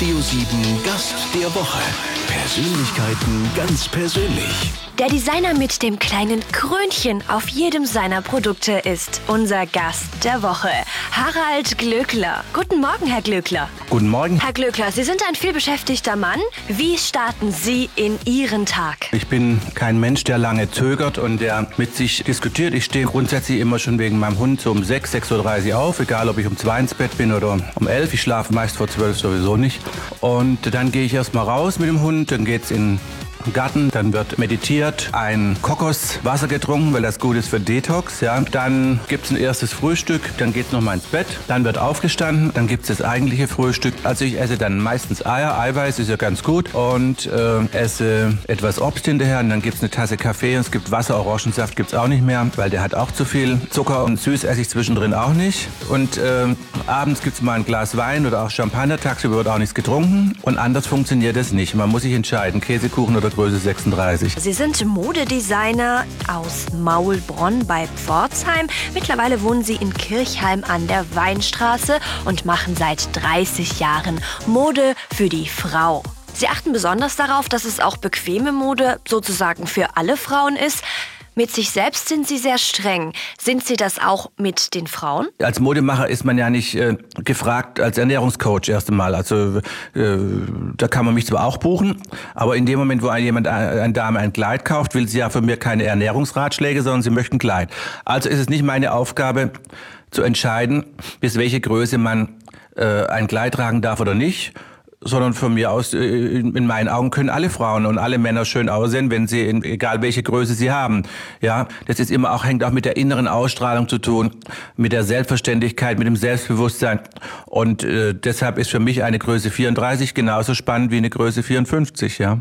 Radio 7 Gast der Woche. Persönlichkeiten ganz persönlich. Der Designer mit dem kleinen Krönchen auf jedem seiner Produkte ist unser Gast der Woche, Harald Glöckler. Guten Morgen, Herr Glöckler. Guten Morgen. Herr Glöckler, Sie sind ein vielbeschäftigter Mann. Wie starten Sie in Ihren Tag? Ich bin kein Mensch, der lange zögert und der mit sich diskutiert. Ich stehe grundsätzlich immer schon wegen meinem Hund so um 6, 6.30 Uhr auf, egal ob ich um 2 ins Bett bin oder um 11. Ich schlafe meist vor 12 sowieso nicht. Und dann gehe ich erstmal raus mit dem Hund, dann geht's in Garten, dann wird meditiert, ein Kokoswasser getrunken, weil das gut ist für Detox. Ja. Dann gibt es ein erstes Frühstück, dann geht es nochmal ins Bett, dann wird aufgestanden, dann gibt es das eigentliche Frühstück. Also ich esse dann meistens Eier, Eiweiß ist ja ganz gut und äh, esse etwas Obst hinterher und dann gibt es eine Tasse Kaffee und es gibt Wasser, Orangensaft gibt es auch nicht mehr, weil der hat auch zu viel Zucker und süß esse ich zwischendrin auch nicht. Und äh, abends gibt es mal ein Glas Wein oder auch Champagner, tagsüber wird auch nichts getrunken und anders funktioniert das nicht. Man muss sich entscheiden, Käsekuchen oder Größe 36. Sie sind Modedesigner aus Maulbronn bei Pforzheim. Mittlerweile wohnen Sie in Kirchheim an der Weinstraße und machen seit 30 Jahren Mode für die Frau. Sie achten besonders darauf, dass es auch bequeme Mode sozusagen für alle Frauen ist. Mit sich selbst sind Sie sehr streng. Sind Sie das auch mit den Frauen? Als Modemacher ist man ja nicht äh, gefragt als Ernährungscoach erst einmal. Also äh, da kann man mich zwar auch buchen, aber in dem Moment, wo ein, jemand eine Dame ein Kleid kauft, will sie ja von mir keine Ernährungsratschläge, sondern sie möchte ein Kleid. Also ist es nicht meine Aufgabe zu entscheiden, bis welche Größe man äh, ein Kleid tragen darf oder nicht sondern von mir aus, äh, in meinen Augen können alle Frauen und alle Männer schön aussehen, wenn sie, in, egal welche Größe sie haben. Ja, das ist immer auch, hängt auch mit der inneren Ausstrahlung zu tun, mit der Selbstverständlichkeit, mit dem Selbstbewusstsein. Und äh, deshalb ist für mich eine Größe 34 genauso spannend wie eine Größe 54, ja.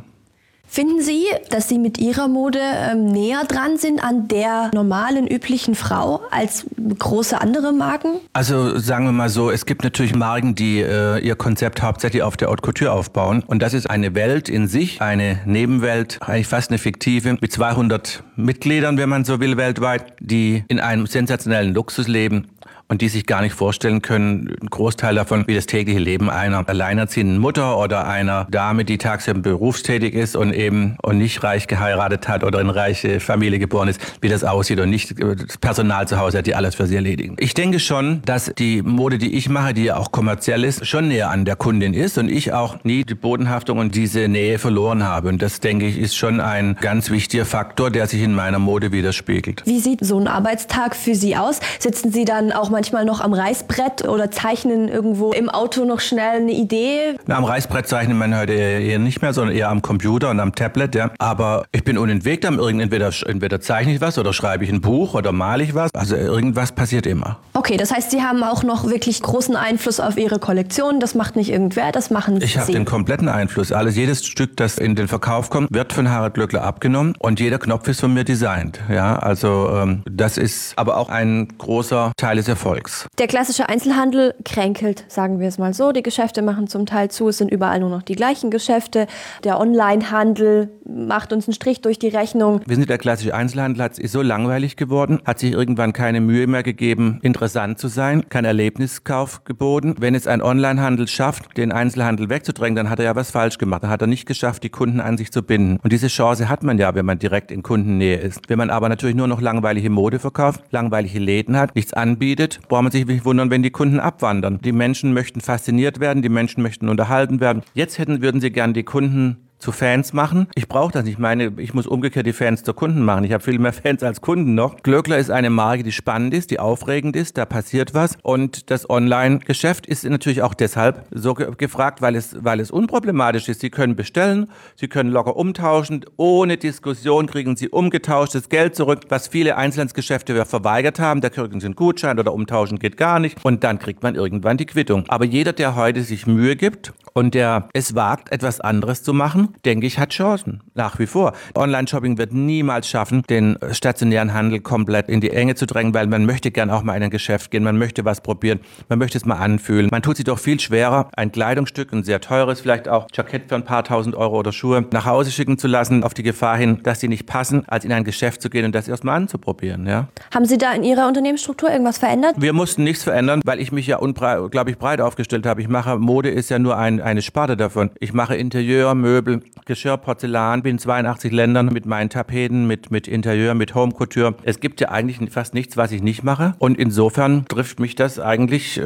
Finden Sie, dass Sie mit Ihrer Mode ähm, näher dran sind an der normalen, üblichen Frau als große andere Marken? Also sagen wir mal so, es gibt natürlich Marken, die äh, ihr Konzept hauptsächlich auf der Haute Couture aufbauen. Und das ist eine Welt in sich, eine Nebenwelt, eigentlich fast eine fiktive, mit 200 Mitgliedern, wenn man so will, weltweit, die in einem sensationellen Luxus leben und die sich gar nicht vorstellen können, ein Großteil davon, wie das tägliche Leben einer alleinerziehenden Mutter oder einer Dame, die tagsüber berufstätig ist und eben und nicht reich geheiratet hat oder in reiche Familie geboren ist, wie das aussieht und nicht das Personal zu Hause hat, die alles für sie erledigen. Ich denke schon, dass die Mode, die ich mache, die ja auch kommerziell ist, schon näher an der Kundin ist und ich auch nie die Bodenhaftung und diese Nähe verloren habe. Und das, denke ich, ist schon ein ganz wichtiger Faktor, der sich in meiner Mode widerspiegelt. Wie sieht so ein Arbeitstag für Sie aus? Sitzen Sie dann auch mal manchmal noch am Reißbrett oder zeichnen irgendwo im Auto noch schnell eine Idee? Na, am Reißbrett zeichnet man heute eher nicht mehr, sondern eher am Computer und am Tablet. Ja. Aber ich bin unentwegt am entweder, entweder zeichne ich was oder schreibe ich ein Buch oder male ich was. Also irgendwas passiert immer. Okay, das heißt, Sie haben auch noch wirklich großen Einfluss auf Ihre Kollektion. Das macht nicht irgendwer, das machen Sie. Ich habe den kompletten Einfluss. Alles, jedes Stück, das in den Verkauf kommt, wird von Harald Glöckler abgenommen und jeder Knopf ist von mir designt. Ja, also ähm, das ist aber auch ein großer Teil des Erfolgs. Erfolgs. Der klassische Einzelhandel kränkelt, sagen wir es mal so. Die Geschäfte machen zum Teil zu, es sind überall nur noch die gleichen Geschäfte. Der Onlinehandel macht uns einen Strich durch die Rechnung. Wissen Sie, der klassische Einzelhandel hat, ist so langweilig geworden, hat sich irgendwann keine Mühe mehr gegeben, interessant zu sein, kein Erlebniskauf geboten. Wenn es ein Onlinehandel schafft, den Einzelhandel wegzudrängen, dann hat er ja was falsch gemacht. Dann hat er nicht geschafft, die Kunden an sich zu binden. Und diese Chance hat man ja, wenn man direkt in Kundennähe ist. Wenn man aber natürlich nur noch langweilige Mode verkauft, langweilige Läden hat, nichts anbietet, braucht man sich nicht wundern, wenn die Kunden abwandern. Die Menschen möchten fasziniert werden, die Menschen möchten unterhalten werden. Jetzt hätten, würden sie gern die Kunden zu Fans machen. Ich brauche das nicht. Ich meine, ich muss umgekehrt die Fans zu Kunden machen. Ich habe viel mehr Fans als Kunden noch. Glöckler ist eine Marke, die spannend ist, die aufregend ist, da passiert was. Und das Online-Geschäft ist natürlich auch deshalb so ge gefragt, weil es, weil es unproblematisch ist. Sie können bestellen, Sie können locker umtauschen. Ohne Diskussion kriegen Sie umgetauschtes Geld zurück, was viele Einzelhandelsgeschäfte verweigert haben. Da kriegen Sie einen Gutschein oder umtauschen geht gar nicht. Und dann kriegt man irgendwann die Quittung. Aber jeder, der heute sich Mühe gibt und der es wagt, etwas anderes zu machen, Online-Shopping, denke ich, hat Chancen. Nach wie vor. Online-Shopping wird niemals schaffen, den stationären Handel komplett in die Enge zu drängen, weil man möchte gern auch mal in ein Geschäft gehen, man möchte was probieren, man möchte es mal anfühlen. Man tut sich doch viel schwerer, ein Kleidungsstück, ein sehr teures, vielleicht auch Jackett für ein paar tausend Euro oder Schuhe, nach Hause schicken zu lassen, auf die Gefahr hin, dass sie nicht passen, als in ein Geschäft zu gehen und das erstmal anzuprobieren. Ja. Haben Sie da in Ihrer Unternehmensstruktur irgendwas verändert? Wir mussten nichts verändern, weil ich mich ja, glaube ich, breit aufgestellt habe. Ich mache, Mode ist ja nur ein, eine Sparte davon. Ich mache Interieur, Möbel, Geschirr, Porzellan, bin in 82 Ländern mit meinen Tapeten, mit, mit Interieur, mit Home Couture. Es gibt ja eigentlich fast nichts, was ich nicht mache. Und insofern trifft mich das eigentlich äh,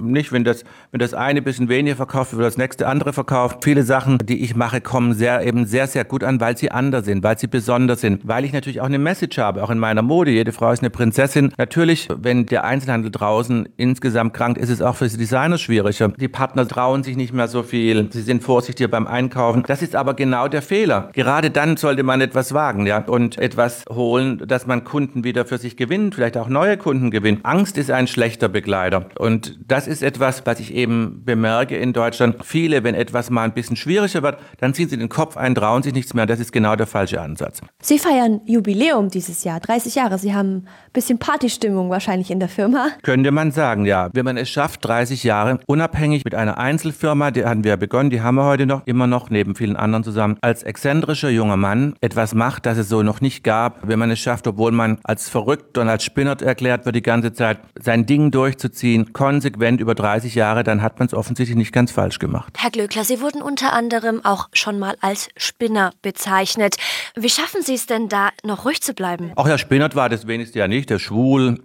nicht, wenn das, wenn das eine bisschen weniger verkauft wird, das nächste andere verkauft. Viele Sachen, die ich mache, kommen sehr, eben sehr, sehr gut an, weil sie anders sind, weil sie besonders sind, weil ich natürlich auch eine Message habe, auch in meiner Mode. Jede Frau ist eine Prinzessin. Natürlich, wenn der Einzelhandel draußen insgesamt krankt, ist es auch für die Designer schwieriger. Die Partner trauen sich nicht mehr so viel. Sie sind vorsichtiger beim Einkaufen. Das ist aber genau der Fehler. Gerade dann sollte man etwas wagen, ja, und etwas holen, dass man Kunden wieder für sich gewinnt, vielleicht auch neue Kunden gewinnt. Angst ist ein schlechter Begleiter. Und das ist etwas, was ich eben bemerke in Deutschland. Viele, wenn etwas mal ein bisschen schwieriger wird, dann ziehen sie den Kopf ein, trauen sich nichts mehr. Das ist genau der falsche Ansatz. Sie feiern Jubiläum dieses Jahr, 30 Jahre. Sie haben ein bisschen Partystimmung wahrscheinlich in der Firma. Könnte man sagen, ja. Wenn man es schafft, 30 Jahre unabhängig mit einer Einzelfirma, die hatten wir begonnen, die haben wir heute noch, immer noch neben vielen anderen zusammen, als exzentrischer junger Mann etwas macht, das es so noch nicht gab. Wenn man es schafft, obwohl man als verrückt und als Spinnert erklärt wird die ganze Zeit, sein Ding durchzuziehen, konsequent über 30 Jahre, dann hat man es offensichtlich nicht ganz falsch gemacht. Herr Glöckler, Sie wurden unter anderem auch schon mal als Spinner bezeichnet. Wie schaffen Sie es denn da, noch ruhig zu bleiben? Ach ja, Spinnert war das wenigste ja nicht, der schwul,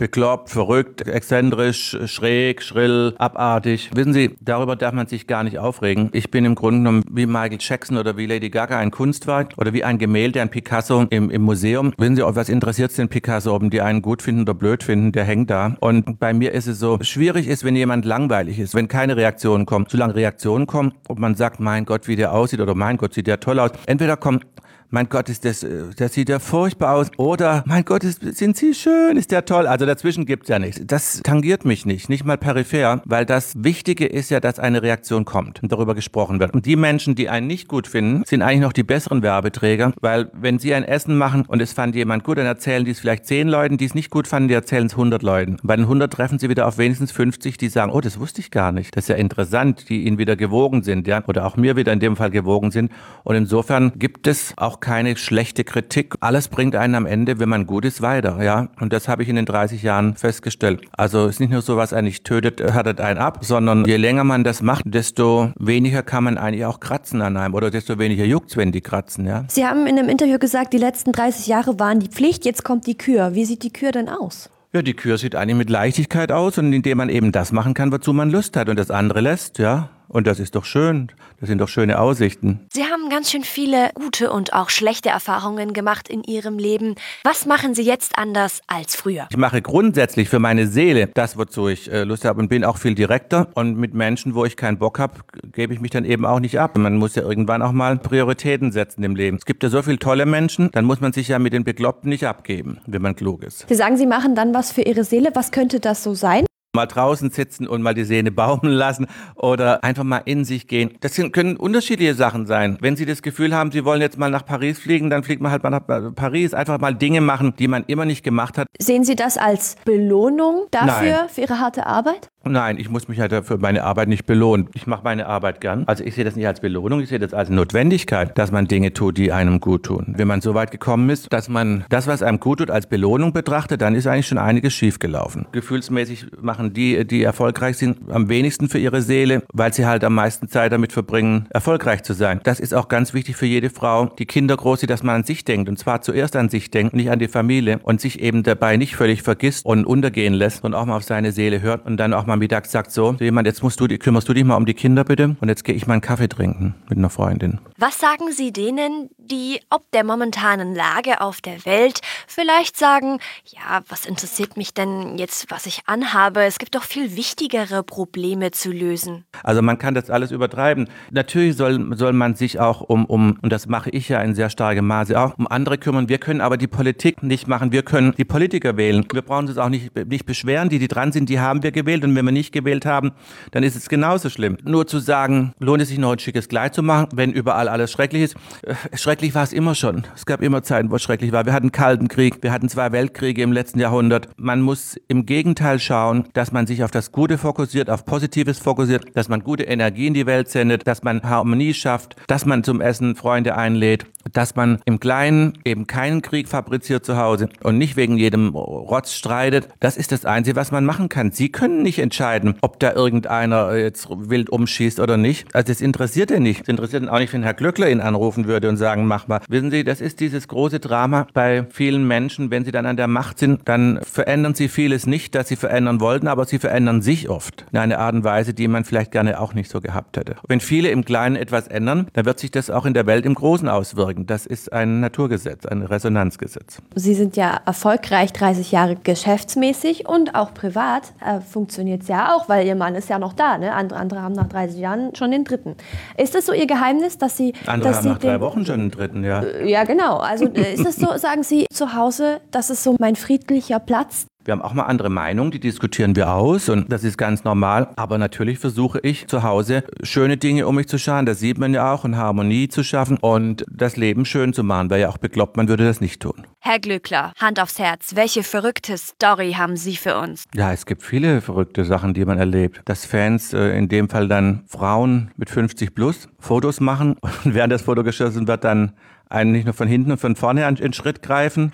bekloppt, verrückt, exzentrisch, schräg, schrill, abartig. Wissen Sie, darüber darf man sich gar nicht aufregen. Ich bin im Grunde genommen wie Michael Jackson oder wie Lady Gaga ein Kunstwerk oder wie ein Gemälde, ein Picasso im, im Museum. Wissen Sie, was interessiert den Picasso, ob die einen gut finden oder blöd finden, der hängt da. Und bei mir ist es so, schwierig ist, wenn jemand langweilig ist, wenn keine Reaktionen kommen. Solange Reaktionen kommen und man sagt, mein Gott, wie der aussieht oder mein Gott, sieht der toll aus. Entweder kommt mein Gott, ist das, äh, das sieht ja furchtbar aus. Oder, mein Gott, ist, sind Sie schön, ist der toll. Also dazwischen gibt's ja nichts. Das tangiert mich nicht, nicht mal peripher, weil das Wichtige ist ja, dass eine Reaktion kommt und darüber gesprochen wird. Und die Menschen, die einen nicht gut finden, sind eigentlich noch die besseren Werbeträger, weil wenn Sie ein Essen machen und es fand jemand gut, dann erzählen die es vielleicht zehn Leuten, die es nicht gut fanden, die erzählen es 100 Leuten. Bei den 100 treffen Sie wieder auf wenigstens 50, die sagen, oh, das wusste ich gar nicht. Das ist ja interessant, die Ihnen wieder gewogen sind, ja, oder auch mir wieder in dem Fall gewogen sind. Und insofern gibt es auch keine schlechte Kritik. Alles bringt einen am Ende, wenn man gut ist, weiter. Ja, und das habe ich in den 30 Jahren festgestellt. Also es ist nicht nur so, was eigentlich tötet, härtet einen ab, sondern je länger man das macht, desto weniger kann man eigentlich auch kratzen an einem oder desto weniger juckt's, wenn die kratzen. Ja. Sie haben in einem Interview gesagt, die letzten 30 Jahre waren die Pflicht, jetzt kommt die Kür. Wie sieht die Kür denn aus? Ja, die Kür sieht eigentlich mit Leichtigkeit aus und indem man eben das machen kann, wozu man Lust hat und das andere lässt, ja. Und das ist doch schön. Das sind doch schöne Aussichten. Sie haben ganz schön viele gute und auch schlechte Erfahrungen gemacht in Ihrem Leben. Was machen Sie jetzt anders als früher? Ich mache grundsätzlich für meine Seele das, wozu ich äh, Lust habe und bin auch viel direkter. Und mit Menschen, wo ich keinen Bock habe, gebe ich mich dann eben auch nicht ab. Man muss ja irgendwann auch mal Prioritäten setzen im Leben. Es gibt ja so viele tolle Menschen, dann muss man sich ja mit den Bekloppten nicht abgeben, wenn man klug ist. Sie sagen, Sie machen dann was für Ihre Seele. Was könnte das so sein? Mal draußen sitzen und mal die Sehne baumeln lassen oder einfach mal in sich gehen. Das können unterschiedliche Sachen sein. Wenn Sie das Gefühl haben, Sie wollen jetzt mal nach Paris fliegen, dann fliegt man halt mal nach Paris. Einfach mal Dinge machen, die man immer nicht gemacht hat. Sehen Sie das als Belohnung dafür, Nein. für Ihre harte Arbeit? Nein, ich muss mich halt für meine Arbeit nicht belohnen. Ich mache meine Arbeit gern. Also ich sehe das nicht als Belohnung, ich sehe das als Notwendigkeit, dass man Dinge tut, die einem gut tun. Wenn man so weit gekommen ist, dass man das, was einem gut tut, als Belohnung betrachtet, dann ist eigentlich schon einiges schiefgelaufen. Gefühlsmäßig machen die, die erfolgreich sind, am wenigsten für ihre Seele, weil sie halt am meisten Zeit damit verbringen, erfolgreich zu sein. Das ist auch ganz wichtig für jede Frau, die Kinder groß sieht, dass man an sich denkt. Und zwar zuerst an sich denkt, nicht an die Familie und sich eben dabei nicht völlig vergisst und untergehen lässt und auch mal auf seine Seele hört und dann auch mal mittags sagt so, jemand, jetzt musst du, kümmerst du dich mal um die Kinder bitte und jetzt gehe ich mal einen Kaffee trinken mit einer Freundin. Was sagen Sie denen, die ob der momentanen Lage auf der Welt vielleicht sagen, ja, was interessiert mich denn jetzt, was ich anhabe? Es gibt doch viel wichtigere Probleme zu lösen. Also man kann das alles übertreiben. Natürlich soll, soll man sich auch um, um, und das mache ich ja in sehr starkem Maße auch, um andere kümmern. Wir können aber die Politik nicht machen. Wir können die Politiker wählen. Wir brauchen uns auch nicht, nicht beschweren. Die, die dran sind, die haben wir gewählt. Und wenn wir nicht gewählt haben, dann ist es genauso schlimm. Nur zu sagen, lohnt es sich noch ein schickes Kleid zu machen, wenn überall alles schrecklich ist. Äh, schrecklich war es immer schon. Es gab immer Zeiten, wo es schrecklich war. Wir hatten Kalten Krieg, wir hatten zwei Weltkriege im letzten Jahrhundert. Man muss im Gegenteil schauen, dass man sich auf das Gute fokussiert, auf Positives fokussiert, dass man gute Energie in die Welt sendet, dass man Harmonie schafft, dass man zum Essen Freunde einlädt, dass man im Kleinen eben keinen Krieg fabriziert zu Hause und nicht wegen jedem Rotz streitet. Das ist das Einzige, was man machen kann. Sie können nicht entscheiden, ob da irgendeiner jetzt wild umschießt oder nicht. Also das interessiert ihn nicht. Das interessiert ihn auch nicht, wenn Herr Glöckler ihn anrufen würde und sagen, mach mal. Wissen Sie, das ist dieses große Drama bei vielen Menschen. Wenn sie dann an der Macht sind, dann verändern sie vieles nicht, das sie verändern wollten, aber sie verändern sich oft in eine Art und Weise, die man vielleicht gerne auch nicht so gehabt hätte. Wenn viele im Kleinen etwas ändern, dann wird sich das auch in der Welt im Großen auswirken. Das ist ein Naturgesetz, ein Resonanzgesetz. Sie sind ja erfolgreich 30 Jahre geschäftsmäßig und auch privat äh, funktioniert es ja auch, weil Ihr Mann ist ja noch da. Ne? Andere, andere haben nach 30 Jahren schon den dritten. Ist das so Ihr Geheimnis, dass Sie. Andere dass haben Sie nach drei Wochen schon dritten, ja. Ja, genau. Also äh, ist es so, sagen Sie zu Hause, das ist so mein friedlicher Platz, wir haben auch mal andere Meinungen, die diskutieren wir aus und das ist ganz normal. Aber natürlich versuche ich zu Hause schöne Dinge um mich zu schauen. Das sieht man ja auch, und Harmonie zu schaffen und das Leben schön zu machen. Wäre ja auch bekloppt, man würde das nicht tun. Herr Glückler, Hand aufs Herz, welche verrückte Story haben Sie für uns? Ja, es gibt viele verrückte Sachen, die man erlebt. Dass Fans, äh, in dem Fall dann Frauen mit 50 plus, Fotos machen und während das Foto geschossen wird, dann einen nicht nur von hinten und von vorne in Schritt greifen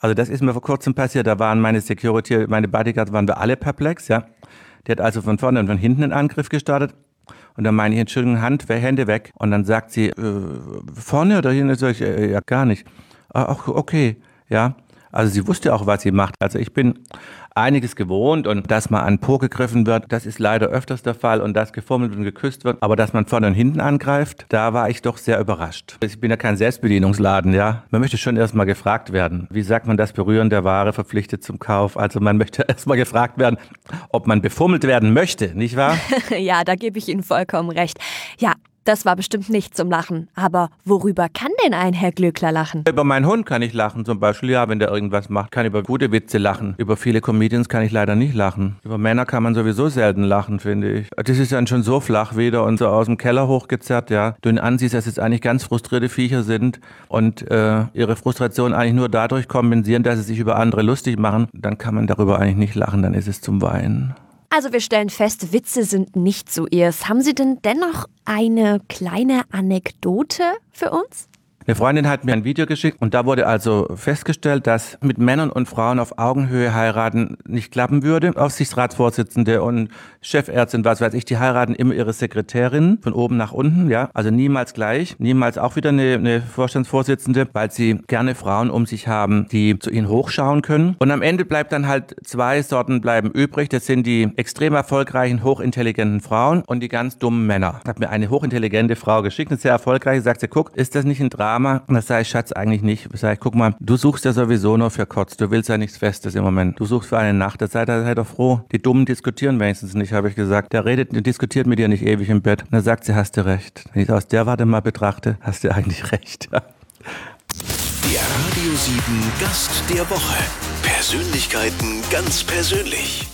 also das ist mir vor kurzem passiert, da waren meine Security, meine Bodyguards waren wir alle perplex, ja. Der hat also von vorne und von hinten einen Angriff gestartet. Und dann meine ich, Entschuldigung, Hand, Hände weg. Und dann sagt sie, äh, vorne oder hinten? Sag ich, äh, ja, gar nicht. Ach, okay, ja. Also sie wusste auch, was sie macht. Also ich bin einiges gewohnt und dass man an Po gegriffen wird, das ist leider öfters der Fall und dass gefummelt und geküsst wird. Aber dass man vorne und hinten angreift, da war ich doch sehr überrascht. Ich bin ja kein Selbstbedienungsladen, ja. Man möchte schon erstmal gefragt werden. Wie sagt man das Berühren der Ware verpflichtet zum Kauf? Also man möchte erstmal gefragt werden, ob man befummelt werden möchte, nicht wahr? ja, da gebe ich Ihnen vollkommen recht. Ja, das war bestimmt nicht zum Lachen. Aber worüber kann denn ein Herr Glöckler lachen? Über meinen Hund kann ich lachen zum Beispiel, ja, wenn der irgendwas macht. Kann über gute Witze lachen. Über viele Comedians kann ich leider nicht lachen. Über Männer kann man sowieso selten lachen, finde ich. Das ist dann schon so flach wieder und so aus dem Keller hochgezerrt, ja. Du ihn ansiehst, dass es eigentlich ganz frustrierte Viecher sind und äh, ihre Frustration eigentlich nur dadurch kompensieren, dass sie sich über andere lustig machen. Dann kann man darüber eigentlich nicht lachen, dann ist es zum Weinen. Also wir stellen fest, Witze sind nicht so ihrs. Haben Sie denn dennoch eine kleine Anekdote für uns? Eine Freundin hat mir ein Video geschickt und da wurde also festgestellt, dass mit Männern und Frauen auf Augenhöhe heiraten nicht klappen würde. Aufsichtsratsvorsitzende und Chefärztin, was weiß ich, die heiraten immer ihre Sekretärin von oben nach unten, ja. Also niemals gleich. Niemals auch wieder eine, eine Vorstandsvorsitzende, weil sie gerne Frauen um sich haben, die zu ihnen hochschauen können. Und am Ende bleibt dann halt zwei Sorten bleiben übrig. Das sind die extrem erfolgreichen, hochintelligenten Frauen und die ganz dummen Männer. Hat mir eine hochintelligente Frau geschickt, eine sehr erfolgreiche, sagt sie, guck, ist das nicht ein Drama? Drama. Und das ich, Schatz, eigentlich nicht. Ich sage, guck mal, du suchst ja sowieso nur für Kotz. Du willst ja nichts Festes im Moment. Du suchst für eine Nacht. Das seid ihr seid doch froh. Die Dummen diskutieren wenigstens nicht, habe ich gesagt. Der redet, der diskutiert mit dir nicht ewig im Bett. Und dann sagt sie, hast du recht. Wenn ich es aus der Warte mal betrachte, hast du eigentlich recht. Der Radio 7 Gast der Woche. Persönlichkeiten ganz persönlich.